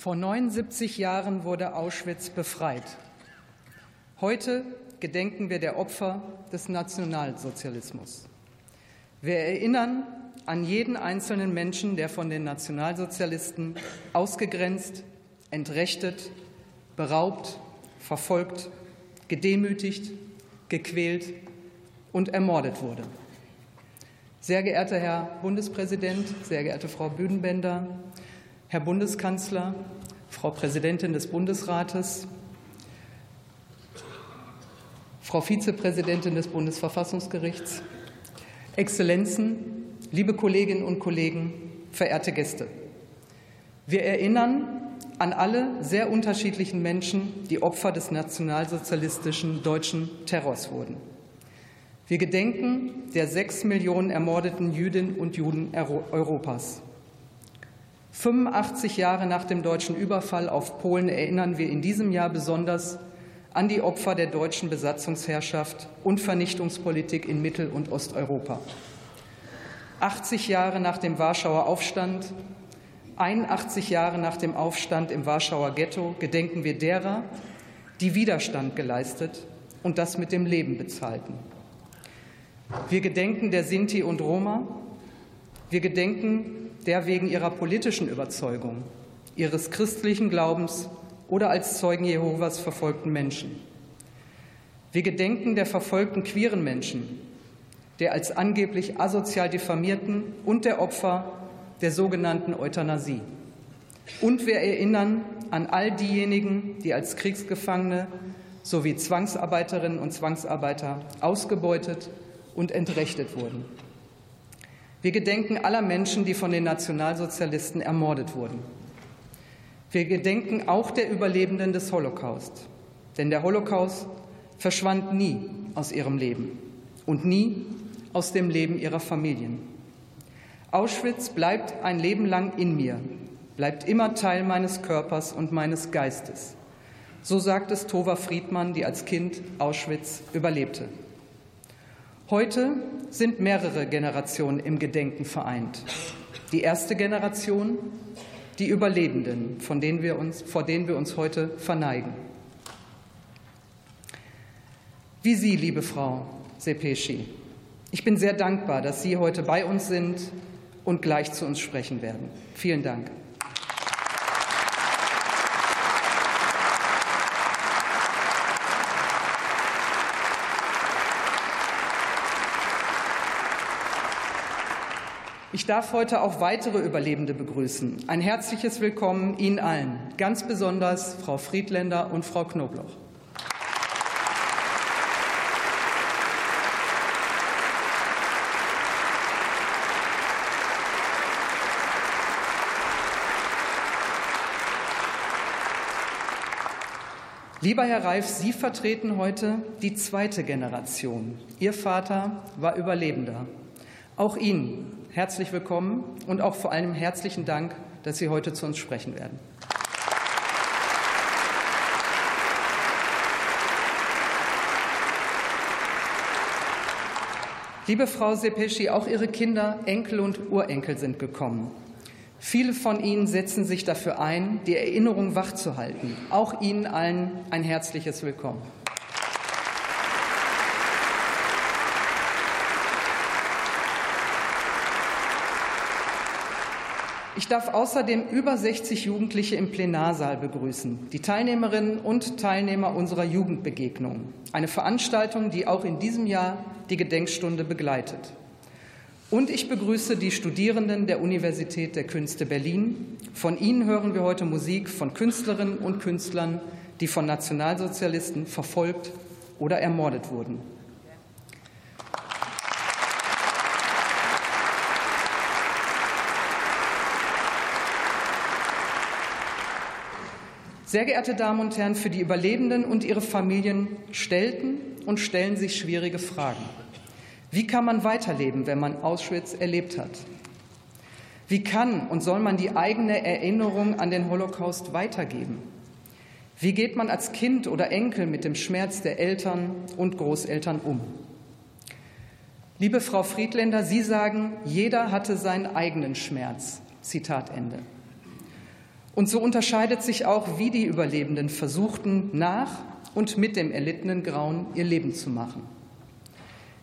Vor 79 Jahren wurde Auschwitz befreit. Heute gedenken wir der Opfer des Nationalsozialismus. Wir erinnern an jeden einzelnen Menschen, der von den Nationalsozialisten ausgegrenzt, entrechtet, beraubt, verfolgt, gedemütigt, gequält und ermordet wurde. Sehr geehrter Herr Bundespräsident, sehr geehrte Frau Büdenbender, Herr Bundeskanzler, Frau Präsidentin des Bundesrates, Frau Vizepräsidentin des Bundesverfassungsgerichts, Exzellenzen, liebe Kolleginnen und Kollegen, verehrte Gäste. Wir erinnern an alle sehr unterschiedlichen Menschen, die Opfer des nationalsozialistischen deutschen Terrors wurden. Wir gedenken der sechs Millionen ermordeten Jüdinnen und Juden Europas. 85 Jahre nach dem deutschen Überfall auf Polen erinnern wir in diesem Jahr besonders an die Opfer der deutschen Besatzungsherrschaft und Vernichtungspolitik in Mittel- und Osteuropa. 80 Jahre nach dem Warschauer Aufstand, 81 Jahre nach dem Aufstand im Warschauer Ghetto gedenken wir derer, die Widerstand geleistet und das mit dem Leben bezahlten. Wir gedenken der Sinti und Roma. Wir gedenken der wegen ihrer politischen Überzeugung, ihres christlichen Glaubens oder als Zeugen Jehovas verfolgten Menschen. Wir gedenken der verfolgten queeren Menschen, der als angeblich asozial diffamierten und der Opfer der sogenannten Euthanasie. Und wir erinnern an all diejenigen, die als Kriegsgefangene sowie Zwangsarbeiterinnen und Zwangsarbeiter ausgebeutet und entrechtet wurden. Wir gedenken aller Menschen, die von den Nationalsozialisten ermordet wurden. Wir gedenken auch der Überlebenden des Holocaust. Denn der Holocaust verschwand nie aus ihrem Leben und nie aus dem Leben ihrer Familien. Auschwitz bleibt ein Leben lang in mir, bleibt immer Teil meines Körpers und meines Geistes. So sagt es Tova Friedmann, die als Kind Auschwitz überlebte. Heute sind mehrere Generationen im Gedenken vereint. Die erste Generation, die Überlebenden, von denen wir uns, vor denen wir uns heute verneigen. Wie Sie, liebe Frau Sepeschi. Ich bin sehr dankbar, dass Sie heute bei uns sind und gleich zu uns sprechen werden. Vielen Dank. Ich darf heute auch weitere Überlebende begrüßen. Ein herzliches Willkommen Ihnen allen, ganz besonders Frau Friedländer und Frau Knobloch. Lieber Herr Reif, Sie vertreten heute die zweite Generation. Ihr Vater war Überlebender. Auch Ihnen herzlich willkommen und auch vor allem herzlichen Dank, dass Sie heute zu uns sprechen werden. Liebe Frau Sepeschi, auch Ihre Kinder, Enkel und Urenkel sind gekommen. Viele von Ihnen setzen sich dafür ein, die Erinnerung wachzuhalten. Auch Ihnen allen ein herzliches Willkommen. Darf außerdem über 60 Jugendliche im Plenarsaal begrüßen, die Teilnehmerinnen und Teilnehmer unserer Jugendbegegnung, eine Veranstaltung, die auch in diesem Jahr die Gedenkstunde begleitet. Und ich begrüße die Studierenden der Universität der Künste Berlin. Von ihnen hören wir heute Musik von Künstlerinnen und Künstlern, die von Nationalsozialisten verfolgt oder ermordet wurden. Sehr geehrte Damen und Herren, für die Überlebenden und ihre Familien stellten und stellen sich schwierige Fragen. Wie kann man weiterleben, wenn man Auschwitz erlebt hat? Wie kann und soll man die eigene Erinnerung an den Holocaust weitergeben? Wie geht man als Kind oder Enkel mit dem Schmerz der Eltern und Großeltern um? Liebe Frau Friedländer, Sie sagen, jeder hatte seinen eigenen Schmerz. Zitat Ende. Und so unterscheidet sich auch, wie die Überlebenden versuchten, nach und mit dem erlittenen Grauen ihr Leben zu machen.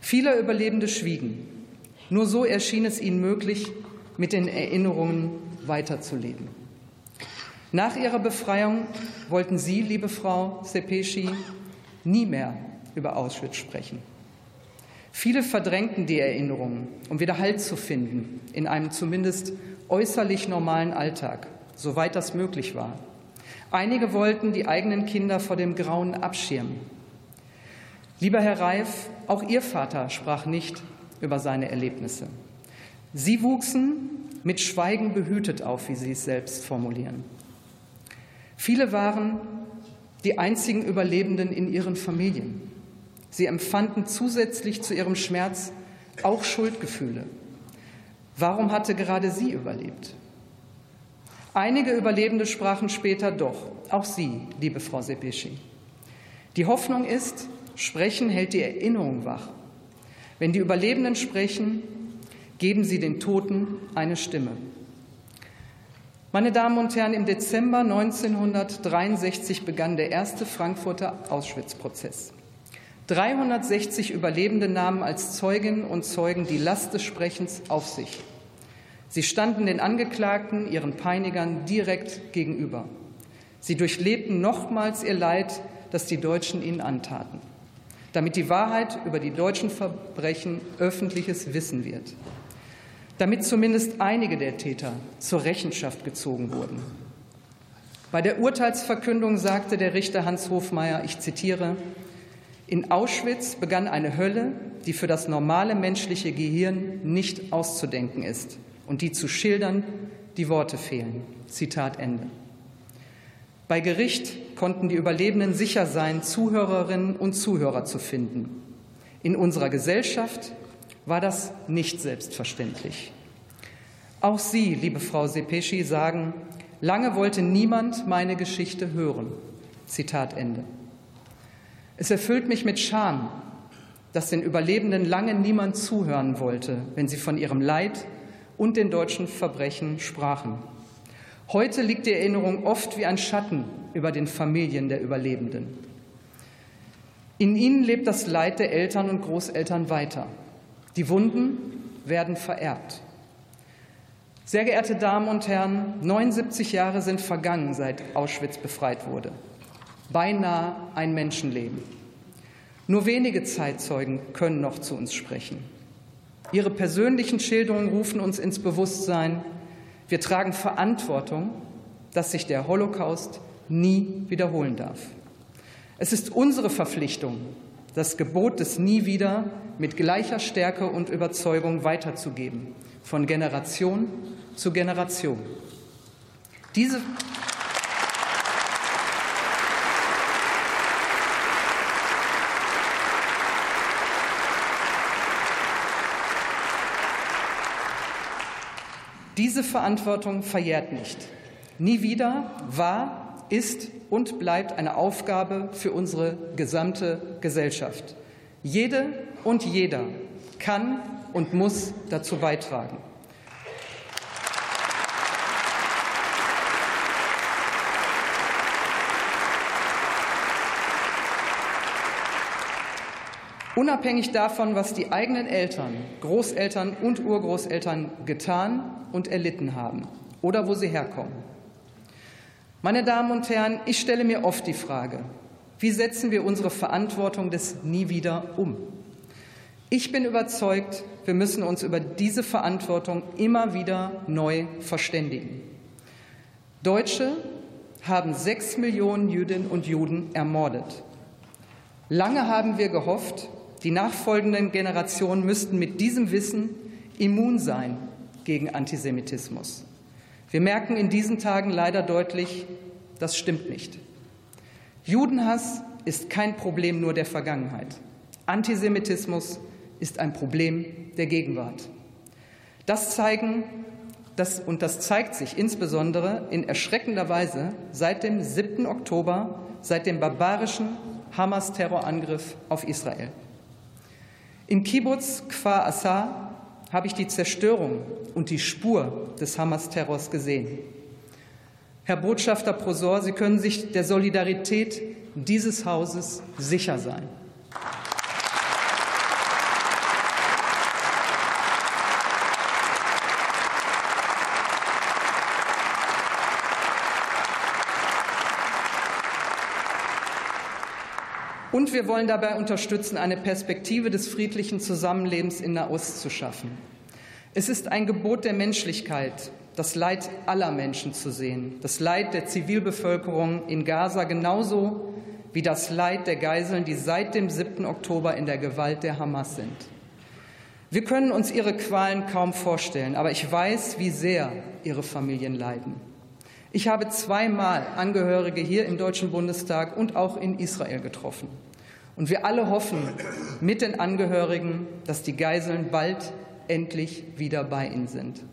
Viele Überlebende schwiegen. Nur so erschien es ihnen möglich, mit den Erinnerungen weiterzuleben. Nach ihrer Befreiung wollten Sie, liebe Frau Sepeschi, nie mehr über Auschwitz sprechen. Viele verdrängten die Erinnerungen, um wieder Halt zu finden in einem zumindest äußerlich normalen Alltag, soweit das möglich war. Einige wollten die eigenen Kinder vor dem Grauen abschirmen. Lieber Herr Reif, auch Ihr Vater sprach nicht über seine Erlebnisse. Sie wuchsen mit Schweigen behütet auf, wie Sie es selbst formulieren. Viele waren die einzigen Überlebenden in ihren Familien. Sie empfanden zusätzlich zu ihrem Schmerz auch Schuldgefühle. Warum hatte gerade sie überlebt? Einige Überlebende sprachen später doch, auch Sie, liebe Frau Sepeschi. Die Hoffnung ist, Sprechen hält die Erinnerung wach. Wenn die Überlebenden sprechen, geben sie den Toten eine Stimme. Meine Damen und Herren, im Dezember 1963 begann der erste Frankfurter Auschwitz-Prozess. 360 Überlebende nahmen als Zeuginnen und Zeugen die Last des Sprechens auf sich. Sie standen den Angeklagten, ihren Peinigern direkt gegenüber. Sie durchlebten nochmals ihr Leid, das die Deutschen ihnen antaten, damit die Wahrheit über die deutschen Verbrechen öffentliches Wissen wird, damit zumindest einige der Täter zur Rechenschaft gezogen wurden. Bei der Urteilsverkündung sagte der Richter Hans Hofmeier, ich zitiere, in Auschwitz begann eine Hölle, die für das normale menschliche Gehirn nicht auszudenken ist und die zu schildern die Worte fehlen. Zitat Ende. Bei Gericht konnten die Überlebenden sicher sein, Zuhörerinnen und Zuhörer zu finden. In unserer Gesellschaft war das nicht selbstverständlich. Auch Sie, liebe Frau Sepeschi, sagen, lange wollte niemand meine Geschichte hören. Zitat Ende. Es erfüllt mich mit Scham, dass den Überlebenden lange niemand zuhören wollte, wenn sie von ihrem Leid und den deutschen Verbrechen sprachen. Heute liegt die Erinnerung oft wie ein Schatten über den Familien der Überlebenden. In ihnen lebt das Leid der Eltern und Großeltern weiter. Die Wunden werden vererbt. Sehr geehrte Damen und Herren, 79 Jahre sind vergangen, seit Auschwitz befreit wurde beinahe ein Menschenleben. Nur wenige Zeitzeugen können noch zu uns sprechen. Ihre persönlichen Schilderungen rufen uns ins Bewusstsein, wir tragen Verantwortung, dass sich der Holocaust nie wiederholen darf. Es ist unsere Verpflichtung, das Gebot des Nie wieder mit gleicher Stärke und Überzeugung weiterzugeben, von Generation zu Generation. Diese Diese Verantwortung verjährt nicht. Nie wieder war, ist und bleibt eine Aufgabe für unsere gesamte Gesellschaft. Jede und jeder kann und muss dazu beitragen. Unabhängig davon, was die eigenen Eltern, Großeltern und Urgroßeltern getan und erlitten haben oder wo sie herkommen. Meine Damen und Herren, ich stelle mir oft die Frage, wie setzen wir unsere Verantwortung des Nie wieder um? Ich bin überzeugt, wir müssen uns über diese Verantwortung immer wieder neu verständigen. Deutsche haben sechs Millionen Jüdinnen und Juden ermordet. Lange haben wir gehofft, die nachfolgenden Generationen müssten mit diesem Wissen immun sein gegen Antisemitismus. Wir merken in diesen Tagen leider deutlich, das stimmt nicht. Judenhass ist kein Problem nur der Vergangenheit. Antisemitismus ist ein Problem der Gegenwart. Das zeigen das, und das zeigt sich insbesondere in erschreckender Weise seit dem 7. Oktober, seit dem barbarischen Hamas-Terrorangriff auf Israel. In Kibbutz Kfar Assar habe ich die Zerstörung und die Spur des Hamas-Terrors gesehen. Herr Botschafter Prosor, Sie können sich der Solidarität dieses Hauses sicher sein. Und wir wollen dabei unterstützen, eine Perspektive des friedlichen Zusammenlebens in Nahost zu schaffen. Es ist ein Gebot der Menschlichkeit, das Leid aller Menschen zu sehen, das Leid der Zivilbevölkerung in Gaza genauso wie das Leid der Geiseln, die seit dem 7. Oktober in der Gewalt der Hamas sind. Wir können uns ihre Qualen kaum vorstellen, aber ich weiß, wie sehr ihre Familien leiden. Ich habe zweimal Angehörige hier im Deutschen Bundestag und auch in Israel getroffen. Und wir alle hoffen mit den Angehörigen, dass die Geiseln bald endlich wieder bei ihnen sind.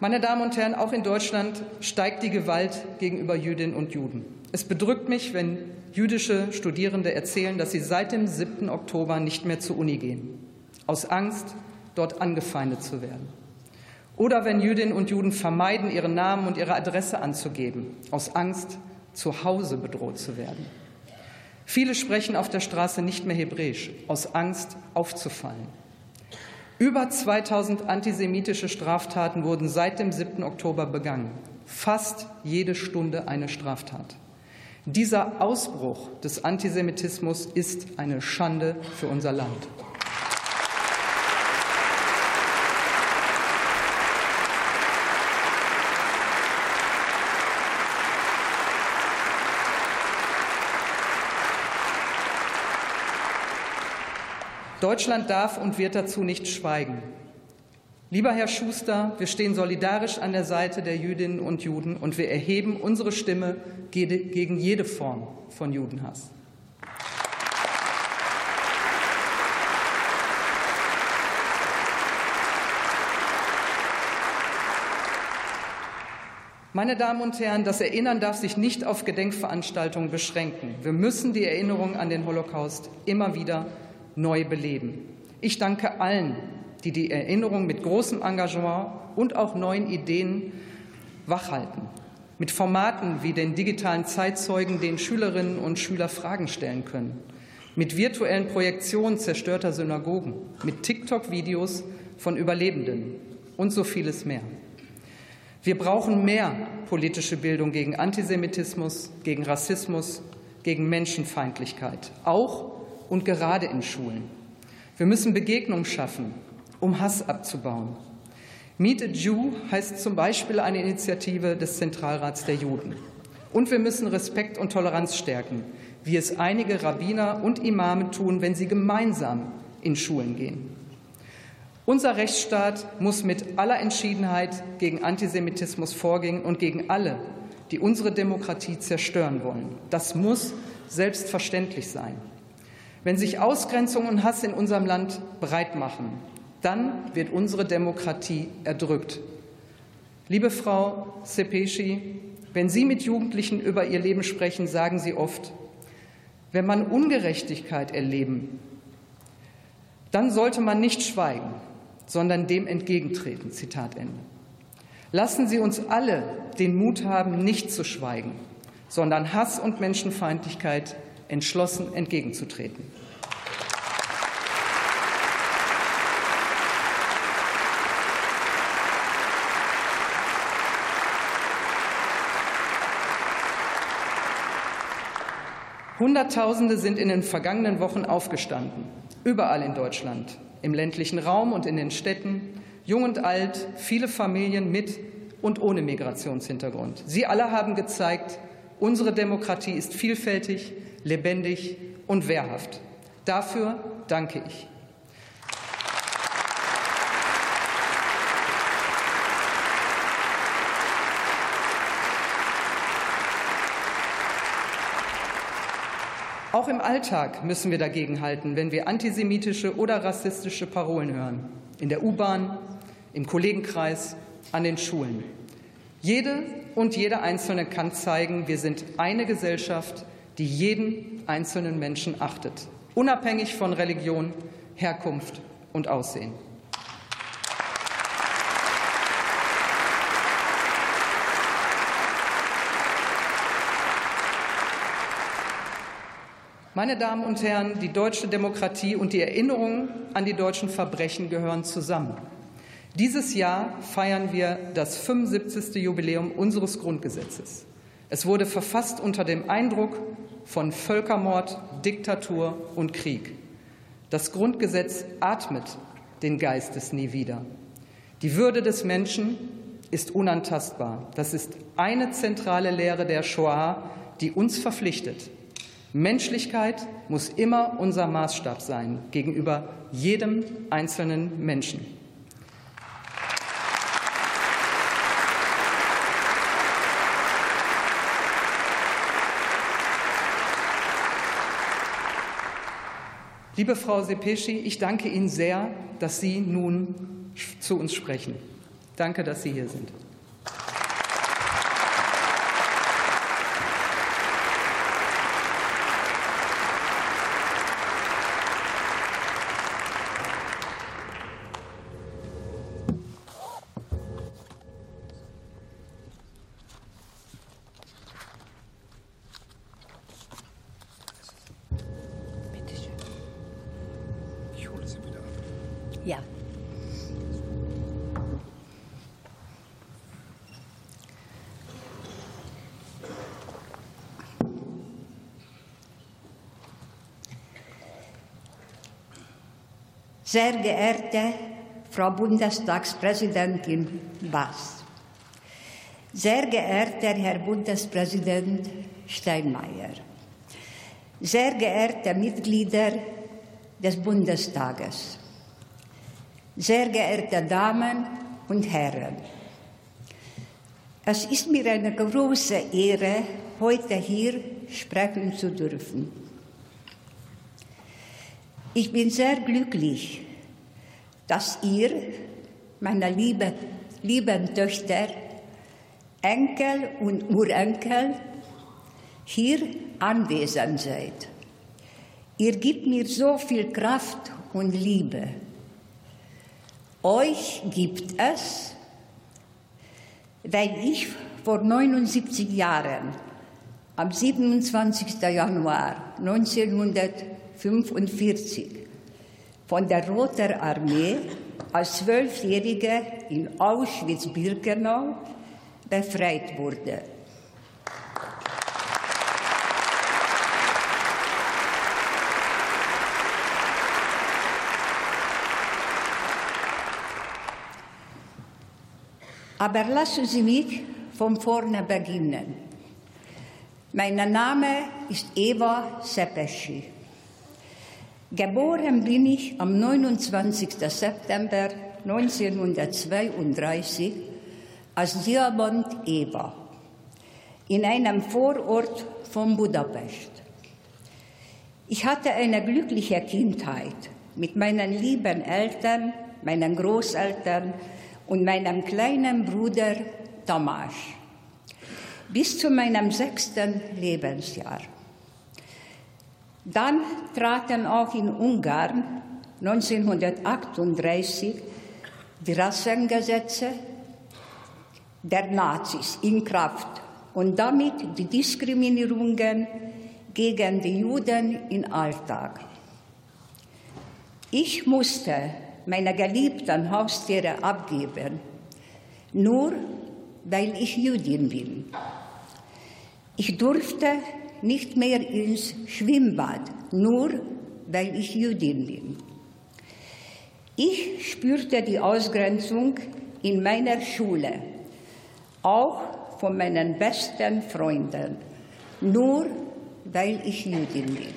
Meine Damen und Herren, auch in Deutschland steigt die Gewalt gegenüber Jüdinnen und Juden. Es bedrückt mich, wenn jüdische Studierende erzählen, dass sie seit dem 7. Oktober nicht mehr zur Uni gehen aus Angst, dort angefeindet zu werden. Oder wenn Jüdinnen und Juden vermeiden, ihren Namen und ihre Adresse anzugeben, aus Angst, zu Hause bedroht zu werden. Viele sprechen auf der Straße nicht mehr Hebräisch, aus Angst aufzufallen. Über 2000 antisemitische Straftaten wurden seit dem 7. Oktober begangen. Fast jede Stunde eine Straftat. Dieser Ausbruch des Antisemitismus ist eine Schande für unser Land. Deutschland darf und wird dazu nicht schweigen. Lieber Herr Schuster, wir stehen solidarisch an der Seite der Jüdinnen und Juden und wir erheben unsere Stimme gegen jede Form von Judenhass. Meine Damen und Herren, das Erinnern darf sich nicht auf Gedenkveranstaltungen beschränken. Wir müssen die Erinnerung an den Holocaust immer wieder neu beleben. Ich danke allen, die die Erinnerung mit großem Engagement und auch neuen Ideen wachhalten. Mit Formaten wie den digitalen Zeitzeugen, den Schülerinnen und Schüler Fragen stellen können. Mit virtuellen Projektionen zerstörter Synagogen. Mit TikTok-Videos von Überlebenden und so vieles mehr. Wir brauchen mehr politische Bildung gegen Antisemitismus, gegen Rassismus, gegen Menschenfeindlichkeit. Auch und gerade in Schulen. Wir müssen Begegnung schaffen, um Hass abzubauen. Meet a Jew heißt zum Beispiel eine Initiative des Zentralrats der Juden. Und wir müssen Respekt und Toleranz stärken, wie es einige Rabbiner und Imame tun, wenn sie gemeinsam in Schulen gehen. Unser Rechtsstaat muss mit aller Entschiedenheit gegen Antisemitismus vorgehen und gegen alle, die unsere Demokratie zerstören wollen. Das muss selbstverständlich sein. Wenn sich Ausgrenzung und Hass in unserem Land breit machen, dann wird unsere Demokratie erdrückt. Liebe Frau Sepeschi, wenn Sie mit Jugendlichen über ihr Leben sprechen, sagen Sie oft, wenn man Ungerechtigkeit erleben, dann sollte man nicht schweigen, sondern dem entgegentreten. Zitat Ende. Lassen Sie uns alle den Mut haben, nicht zu schweigen, sondern Hass und Menschenfeindlichkeit entschlossen entgegenzutreten. Hunderttausende sind in den vergangenen Wochen aufgestanden, überall in Deutschland, im ländlichen Raum und in den Städten, jung und alt, viele Familien mit und ohne Migrationshintergrund. Sie alle haben gezeigt, unsere Demokratie ist vielfältig, lebendig und wehrhaft. Dafür danke ich. Auch im Alltag müssen wir dagegenhalten, wenn wir antisemitische oder rassistische Parolen hören. In der U-Bahn, im Kollegenkreis, an den Schulen. Jede und jeder Einzelne kann zeigen, wir sind eine Gesellschaft, die jeden einzelnen Menschen achtet, unabhängig von Religion, Herkunft und Aussehen. Meine Damen und Herren, die deutsche Demokratie und die Erinnerungen an die deutschen Verbrechen gehören zusammen. Dieses Jahr feiern wir das 75. Jubiläum unseres Grundgesetzes. Es wurde verfasst unter dem Eindruck von Völkermord, Diktatur und Krieg. Das Grundgesetz atmet den Geist des Nie wieder. Die Würde des Menschen ist unantastbar. Das ist eine zentrale Lehre der Shoah, die uns verpflichtet, Menschlichkeit muss immer unser Maßstab sein gegenüber jedem einzelnen Menschen. Liebe Frau Sepeschi, ich danke Ihnen sehr, dass Sie nun zu uns sprechen. Danke, dass Sie hier sind. Sehr geehrte Frau Bundestagspräsidentin Bass, sehr geehrter Herr Bundespräsident Steinmeier, sehr geehrte Mitglieder des Bundestages, sehr geehrte Damen und Herren, es ist mir eine große Ehre, heute hier sprechen zu dürfen. Ich bin sehr glücklich, dass ihr, meine liebe, lieben Töchter, Enkel und Urenkel, hier anwesend seid. Ihr gebt mir so viel Kraft und Liebe. Euch gibt es, weil ich vor 79 Jahren, am 27. Januar 1900 1945 von der Roter Armee als Zwölfjährige in Auschwitz-Birkenau befreit wurde. Aber lassen Sie mich von vorne beginnen. Mein Name ist Eva Sepeschi. Geboren bin ich am 29. September 1932 als Diamant Eva in einem Vorort von Budapest. Ich hatte eine glückliche Kindheit mit meinen lieben Eltern, meinen Großeltern und meinem kleinen Bruder Tamás bis zu meinem sechsten Lebensjahr. Dann traten auch in Ungarn 1938 die Rassengesetze der Nazis in Kraft und damit die Diskriminierungen gegen die Juden im Alltag. Ich musste meine geliebten Haustiere abgeben, nur weil ich Jüdin bin. Ich durfte nicht mehr ins Schwimmbad, nur weil ich Jüdin bin. Ich spürte die Ausgrenzung in meiner Schule, auch von meinen besten Freunden, nur weil ich Jüdin bin.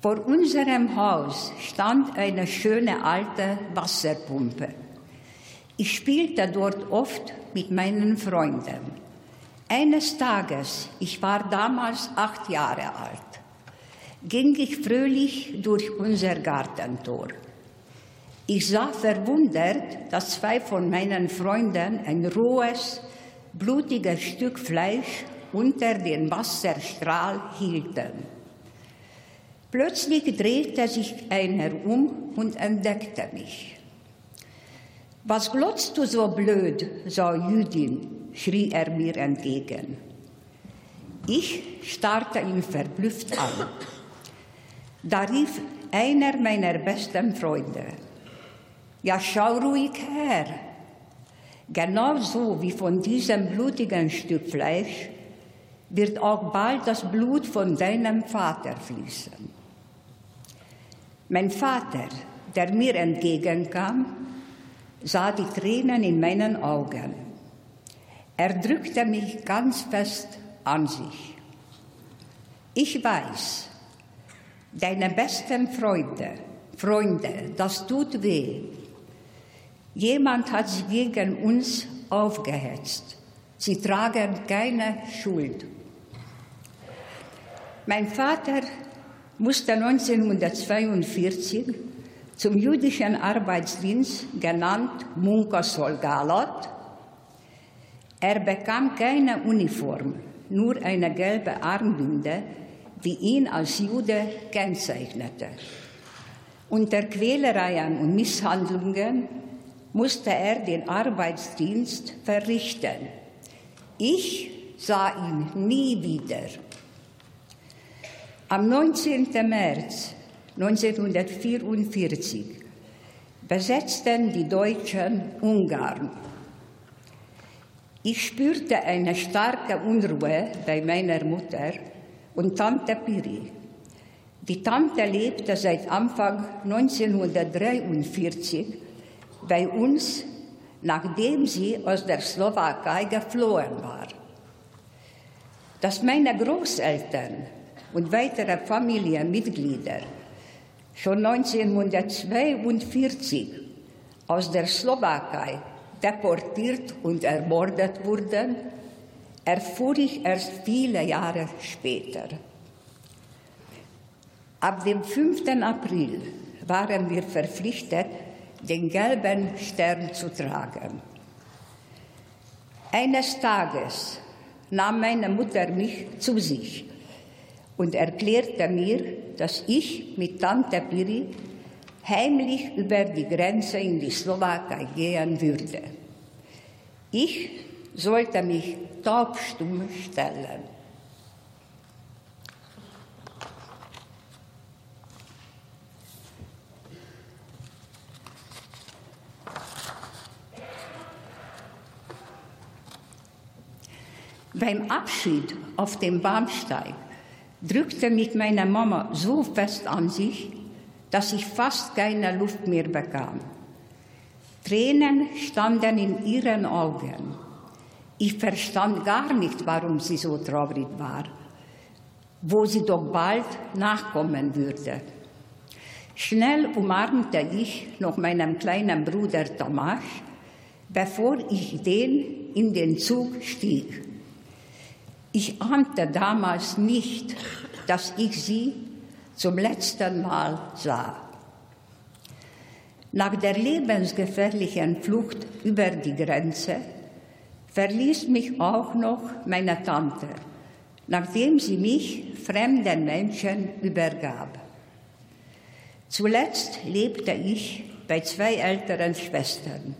Vor unserem Haus stand eine schöne alte Wasserpumpe. Ich spielte dort oft mit meinen Freunden. Eines Tages, ich war damals acht Jahre alt, ging ich fröhlich durch unser Gartentor. Ich sah verwundert, dass zwei von meinen Freunden ein rohes, blutiges Stück Fleisch unter den Wasserstrahl hielten. Plötzlich drehte sich einer um und entdeckte mich. Was glotzt du so blöd, so Jüdin, schrie er mir entgegen. Ich starrte ihn verblüfft an. Da rief einer meiner besten Freunde, ja schau ruhig her, genauso wie von diesem blutigen Stück Fleisch wird auch bald das Blut von deinem Vater fließen. Mein Vater, der mir entgegenkam, sah die Tränen in meinen Augen. Er drückte mich ganz fest an sich. Ich weiß, deine besten Freunde, Freunde, das tut weh. Jemand hat sich gegen uns aufgehetzt. Sie tragen keine Schuld. Mein Vater musste 1942 zum jüdischen Arbeitsdienst, genannt Munka Solgalot. Er bekam keine Uniform, nur eine gelbe Armbinde, die ihn als Jude kennzeichnete. Unter Quälereien und Misshandlungen musste er den Arbeitsdienst verrichten. Ich sah ihn nie wieder. Am 19. März 1944 besetzten die Deutschen Ungarn. Ich spürte eine starke Unruhe bei meiner Mutter und Tante Piri. Die Tante lebte seit Anfang 1943 bei uns, nachdem sie aus der Slowakei geflohen war. Dass meine Großeltern und weitere Familienmitglieder schon 1942 aus der Slowakei deportiert und ermordet wurden, erfuhr ich erst viele Jahre später. Ab dem 5. April waren wir verpflichtet, den gelben Stern zu tragen. Eines Tages nahm meine Mutter mich zu sich und erklärte mir, dass ich mit Tante Piri heimlich über die Grenze in die Slowakei gehen würde. Ich sollte mich taubstumm stellen. Beim Abschied auf dem Bahnsteig drückte mich meine Mama so fest an sich, dass ich fast keine Luft mehr bekam. Tränen standen in ihren Augen. Ich verstand gar nicht, warum sie so traurig war, wo sie doch bald nachkommen würde. Schnell umarmte ich noch meinen kleinen Bruder Tomasz, bevor ich den in den Zug stieg. Ich ahnte damals nicht, dass ich sie zum letzten Mal sah. Nach der lebensgefährlichen Flucht über die Grenze verließ mich auch noch meine Tante, nachdem sie mich fremden Menschen übergab. Zuletzt lebte ich bei zwei älteren Schwestern.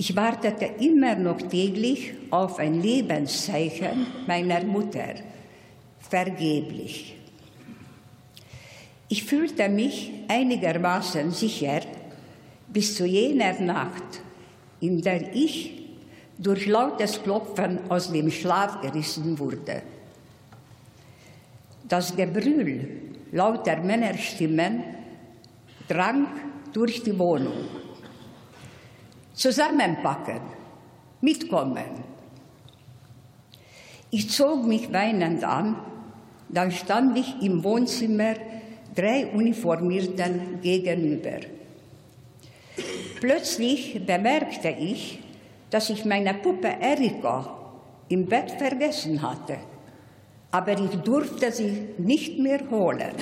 Ich wartete immer noch täglich auf ein Lebenszeichen meiner Mutter, vergeblich. Ich fühlte mich einigermaßen sicher bis zu jener Nacht, in der ich durch lautes Klopfen aus dem Schlaf gerissen wurde. Das Gebrüll lauter Männerstimmen drang durch die Wohnung zusammenpacken, mitkommen. Ich zog mich weinend an, dann stand ich im Wohnzimmer drei Uniformierten gegenüber. Plötzlich bemerkte ich, dass ich meine Puppe Erika im Bett vergessen hatte. aber ich durfte sie nicht mehr holen.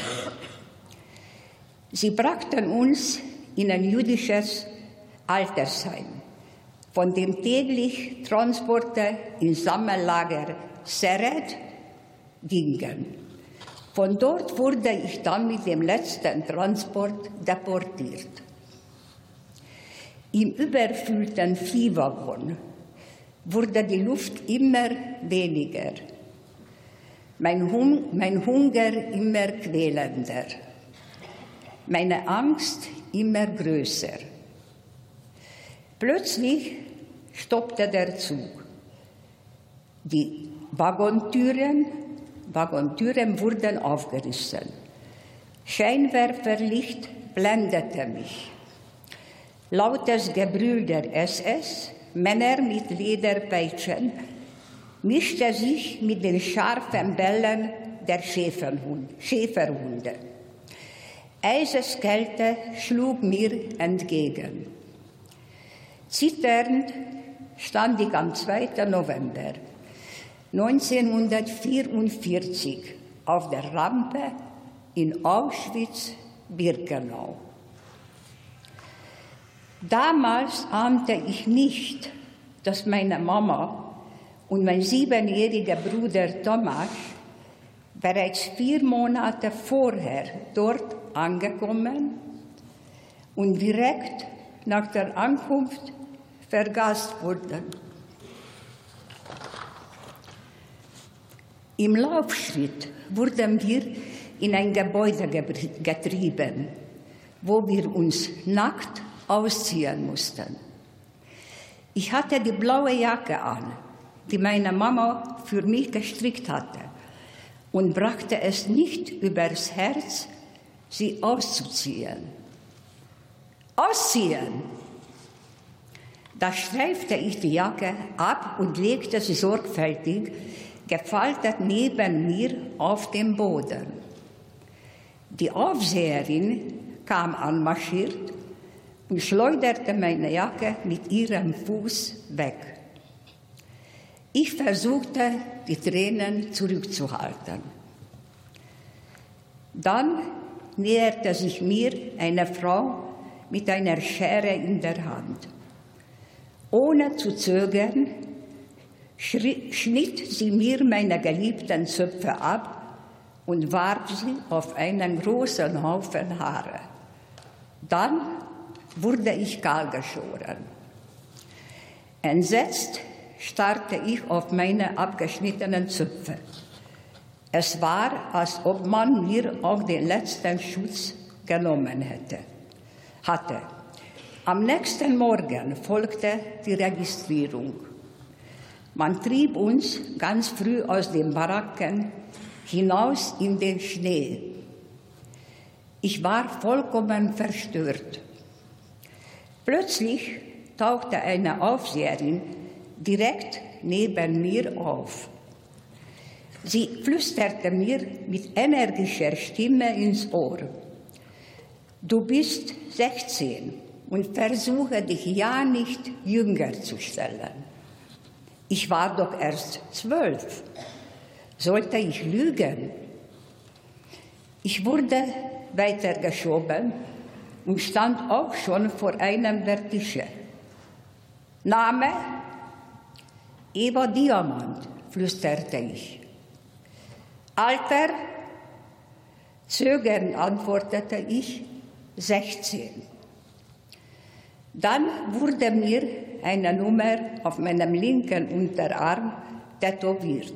Sie brachten uns in ein jüdisches Altersheim, von dem täglich Transporte ins Sammellager Seret gingen. Von dort wurde ich dann mit dem letzten Transport deportiert. Im überfüllten Viehwaggon wurde die Luft immer weniger, mein, hum mein Hunger immer quälender, meine Angst immer größer. Plötzlich stoppte der Zug. Die Waggontüren, Waggontüren wurden aufgerissen. Scheinwerferlicht blendete mich. Lautes Gebrüll der SS, Männer mit Lederpeitschen, mischte sich mit den scharfen Bällen der Schäferhunde. Eiseskälte schlug mir entgegen. Zitternd stand ich am 2. November 1944 auf der Rampe in Auschwitz-Birkenau. Damals ahnte ich nicht, dass meine Mama und mein siebenjähriger Bruder Thomas bereits vier Monate vorher dort angekommen und direkt nach der Ankunft vergast wurden. Im Laufschritt wurden wir in ein Gebäude getrieben, wo wir uns nackt ausziehen mussten. Ich hatte die blaue Jacke an, die meine Mama für mich gestrickt hatte, und brachte es nicht übers Herz, sie auszuziehen. Ausziehen! Da streifte ich die Jacke ab und legte sie sorgfältig, gefaltet neben mir auf dem Boden. Die Aufseherin kam anmarschiert und schleuderte meine Jacke mit ihrem Fuß weg. Ich versuchte, die Tränen zurückzuhalten. Dann näherte sich mir eine Frau mit einer Schere in der Hand. Ohne zu zögern, schnitt sie mir meine geliebten Zöpfe ab und warf sie auf einen großen Haufen Haare. Dann wurde ich kahl geschoren. Entsetzt starrte ich auf meine abgeschnittenen Zöpfe. Es war, als ob man mir auch den letzten Schutz genommen hätte, hatte. Am nächsten Morgen folgte die Registrierung. Man trieb uns ganz früh aus den Baracken hinaus in den Schnee. Ich war vollkommen verstört. Plötzlich tauchte eine Aufseherin direkt neben mir auf. Sie flüsterte mir mit energischer Stimme ins Ohr. Du bist 16 und versuche dich ja nicht jünger zu stellen. Ich war doch erst zwölf. Sollte ich lügen? Ich wurde weitergeschoben und stand auch schon vor einem der Tische. Name? Eva Diamant, flüsterte ich. Alter? Zögernd antwortete ich, 16. Dann wurde mir eine Nummer auf meinem linken Unterarm tätowiert.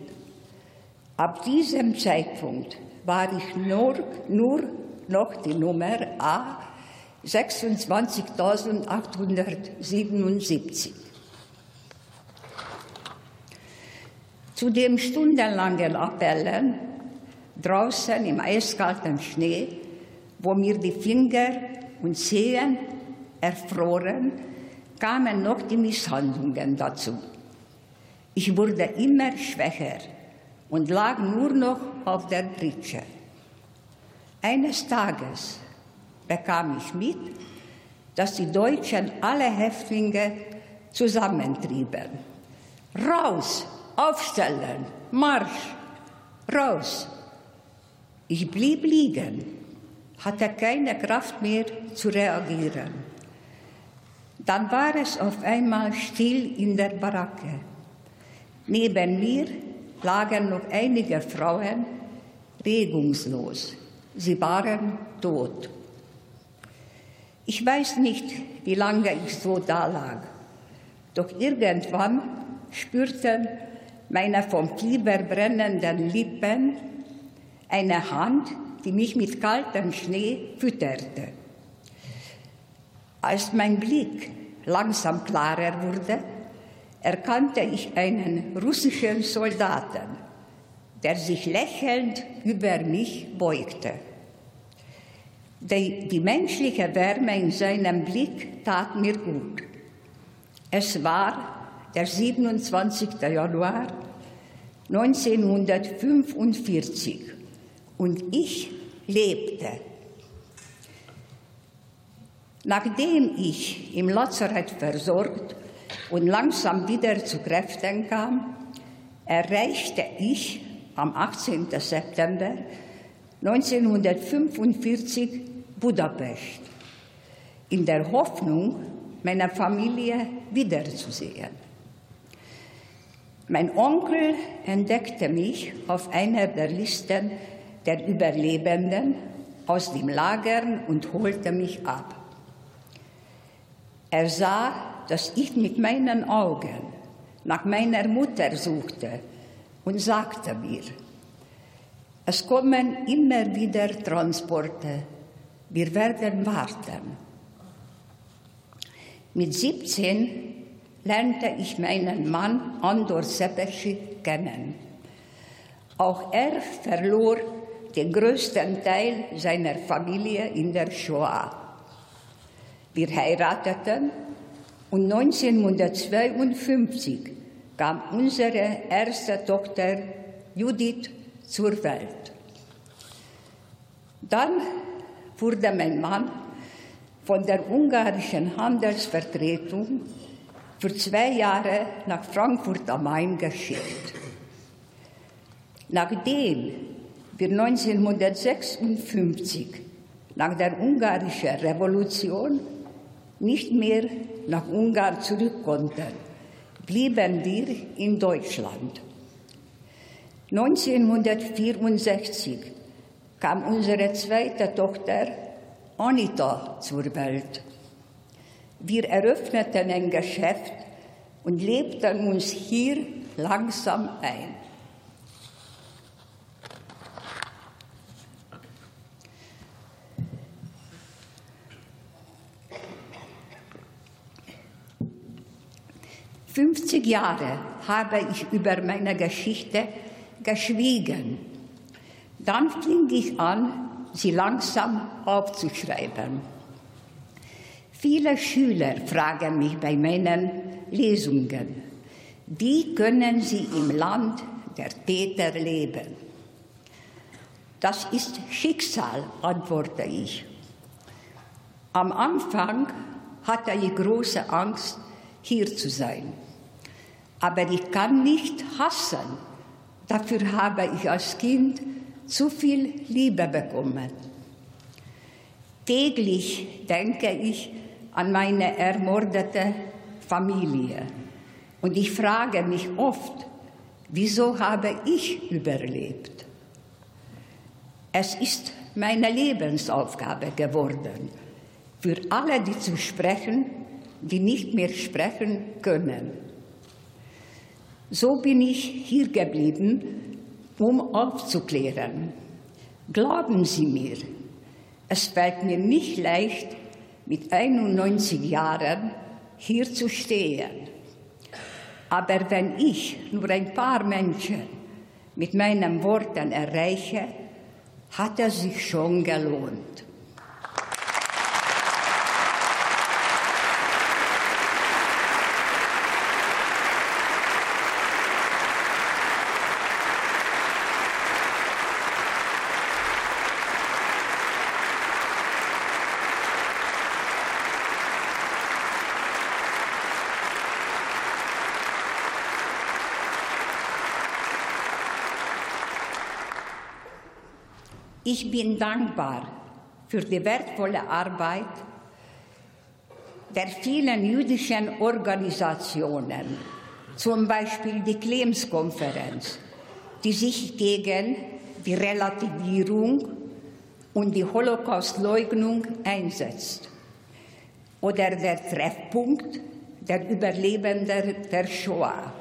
Ab diesem Zeitpunkt war ich nur, nur noch die Nummer A 26.877. Zu dem stundenlangen Appellen draußen im eiskalten Schnee, wo mir die Finger und Zehen erfroren, kamen noch die Misshandlungen dazu. Ich wurde immer schwächer und lag nur noch auf der Pritsche. Eines Tages bekam ich mit, dass die Deutschen alle Häftlinge zusammentrieben. Raus, aufstellen, Marsch, raus. Ich blieb liegen, hatte keine Kraft mehr zu reagieren. Dann war es auf einmal still in der Baracke. Neben mir lagen noch einige Frauen regungslos. Sie waren tot. Ich weiß nicht, wie lange ich so da lag. Doch irgendwann spürten meine vom Fieber brennenden Lippen eine Hand, die mich mit kaltem Schnee fütterte. Als mein Blick langsam klarer wurde, erkannte ich einen russischen Soldaten, der sich lächelnd über mich beugte. Die, die, menschliche Wärme in seinem Blick tat mir gut. Es war der 27. Januar 1945 und ich lebte. Nachdem ich im Lazarett versorgt und langsam wieder zu Kräften kam, erreichte ich am 18. September 1945 Budapest in der Hoffnung, meine Familie wiederzusehen. Mein Onkel entdeckte mich auf einer der Listen der Überlebenden aus dem Lager und holte mich ab. Er sah, dass ich mit meinen Augen nach meiner Mutter suchte und sagte mir, es kommen immer wieder Transporte, wir werden warten. Mit 17 lernte ich meinen Mann Andor Sepeschi kennen. Auch er verlor den größten Teil seiner Familie in der Shoah. Wir heirateten und 1952 kam unsere erste Tochter Judith zur Welt. Dann wurde mein Mann von der ungarischen Handelsvertretung für zwei Jahre nach Frankfurt am Main geschickt. Nachdem wir 1956 nach der ungarischen Revolution nicht mehr nach Ungarn zurück konnten, blieben wir in Deutschland. 1964 kam unsere zweite Tochter Anita zur Welt. Wir eröffneten ein Geschäft und lebten uns hier langsam ein. Fünfzig Jahre habe ich über meine Geschichte geschwiegen. Dann fing ich an, sie langsam aufzuschreiben. Viele Schüler fragen mich bei meinen Lesungen, wie können sie im Land der Täter leben? Das ist Schicksal, antworte ich. Am Anfang hatte ich große Angst, hier zu sein. Aber ich kann nicht hassen. Dafür habe ich als Kind zu viel Liebe bekommen. Täglich denke ich an meine ermordete Familie und ich frage mich oft, wieso habe ich überlebt? Es ist meine Lebensaufgabe geworden, für alle, die zu sprechen, die nicht mehr sprechen können. So bin ich hier geblieben, um aufzuklären. Glauben Sie mir, es fällt mir nicht leicht, mit 91 Jahren hier zu stehen. Aber wenn ich nur ein paar Menschen mit meinen Worten erreiche, hat es sich schon gelohnt. Ich bin dankbar für die wertvolle Arbeit der vielen jüdischen Organisationen, zum Beispiel die Klemskonferenz, die sich gegen die Relativierung und die Holocaustleugnung einsetzt. Oder der Treffpunkt der Überlebenden der Shoah,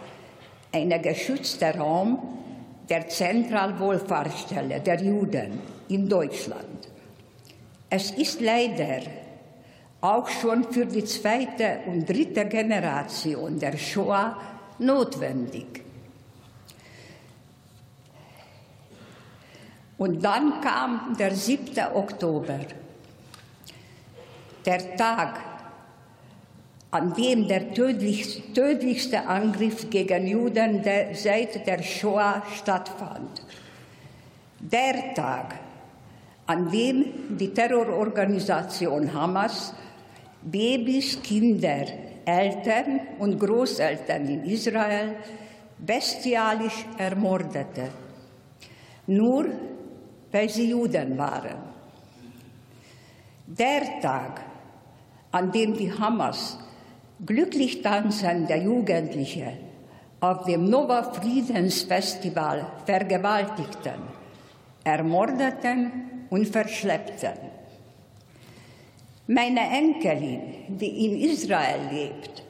ein geschützter Raum der Zentralwohlfahrtsstelle der Juden in Deutschland. Es ist leider auch schon für die zweite und dritte Generation der Shoah notwendig. Und dann kam der 7. Oktober, der Tag, an dem der tödlichste Angriff gegen Juden seit der Shoah stattfand. Der Tag, an dem die Terrororganisation Hamas Babys, Kinder, Eltern und Großeltern in Israel bestialisch ermordete, nur weil sie Juden waren. Der Tag, an dem die Hamas glücklich tanzende Jugendliche auf dem Nova Friedensfestival vergewaltigten, ermordeten und verschleppten. Meine Enkelin, die in Israel lebt,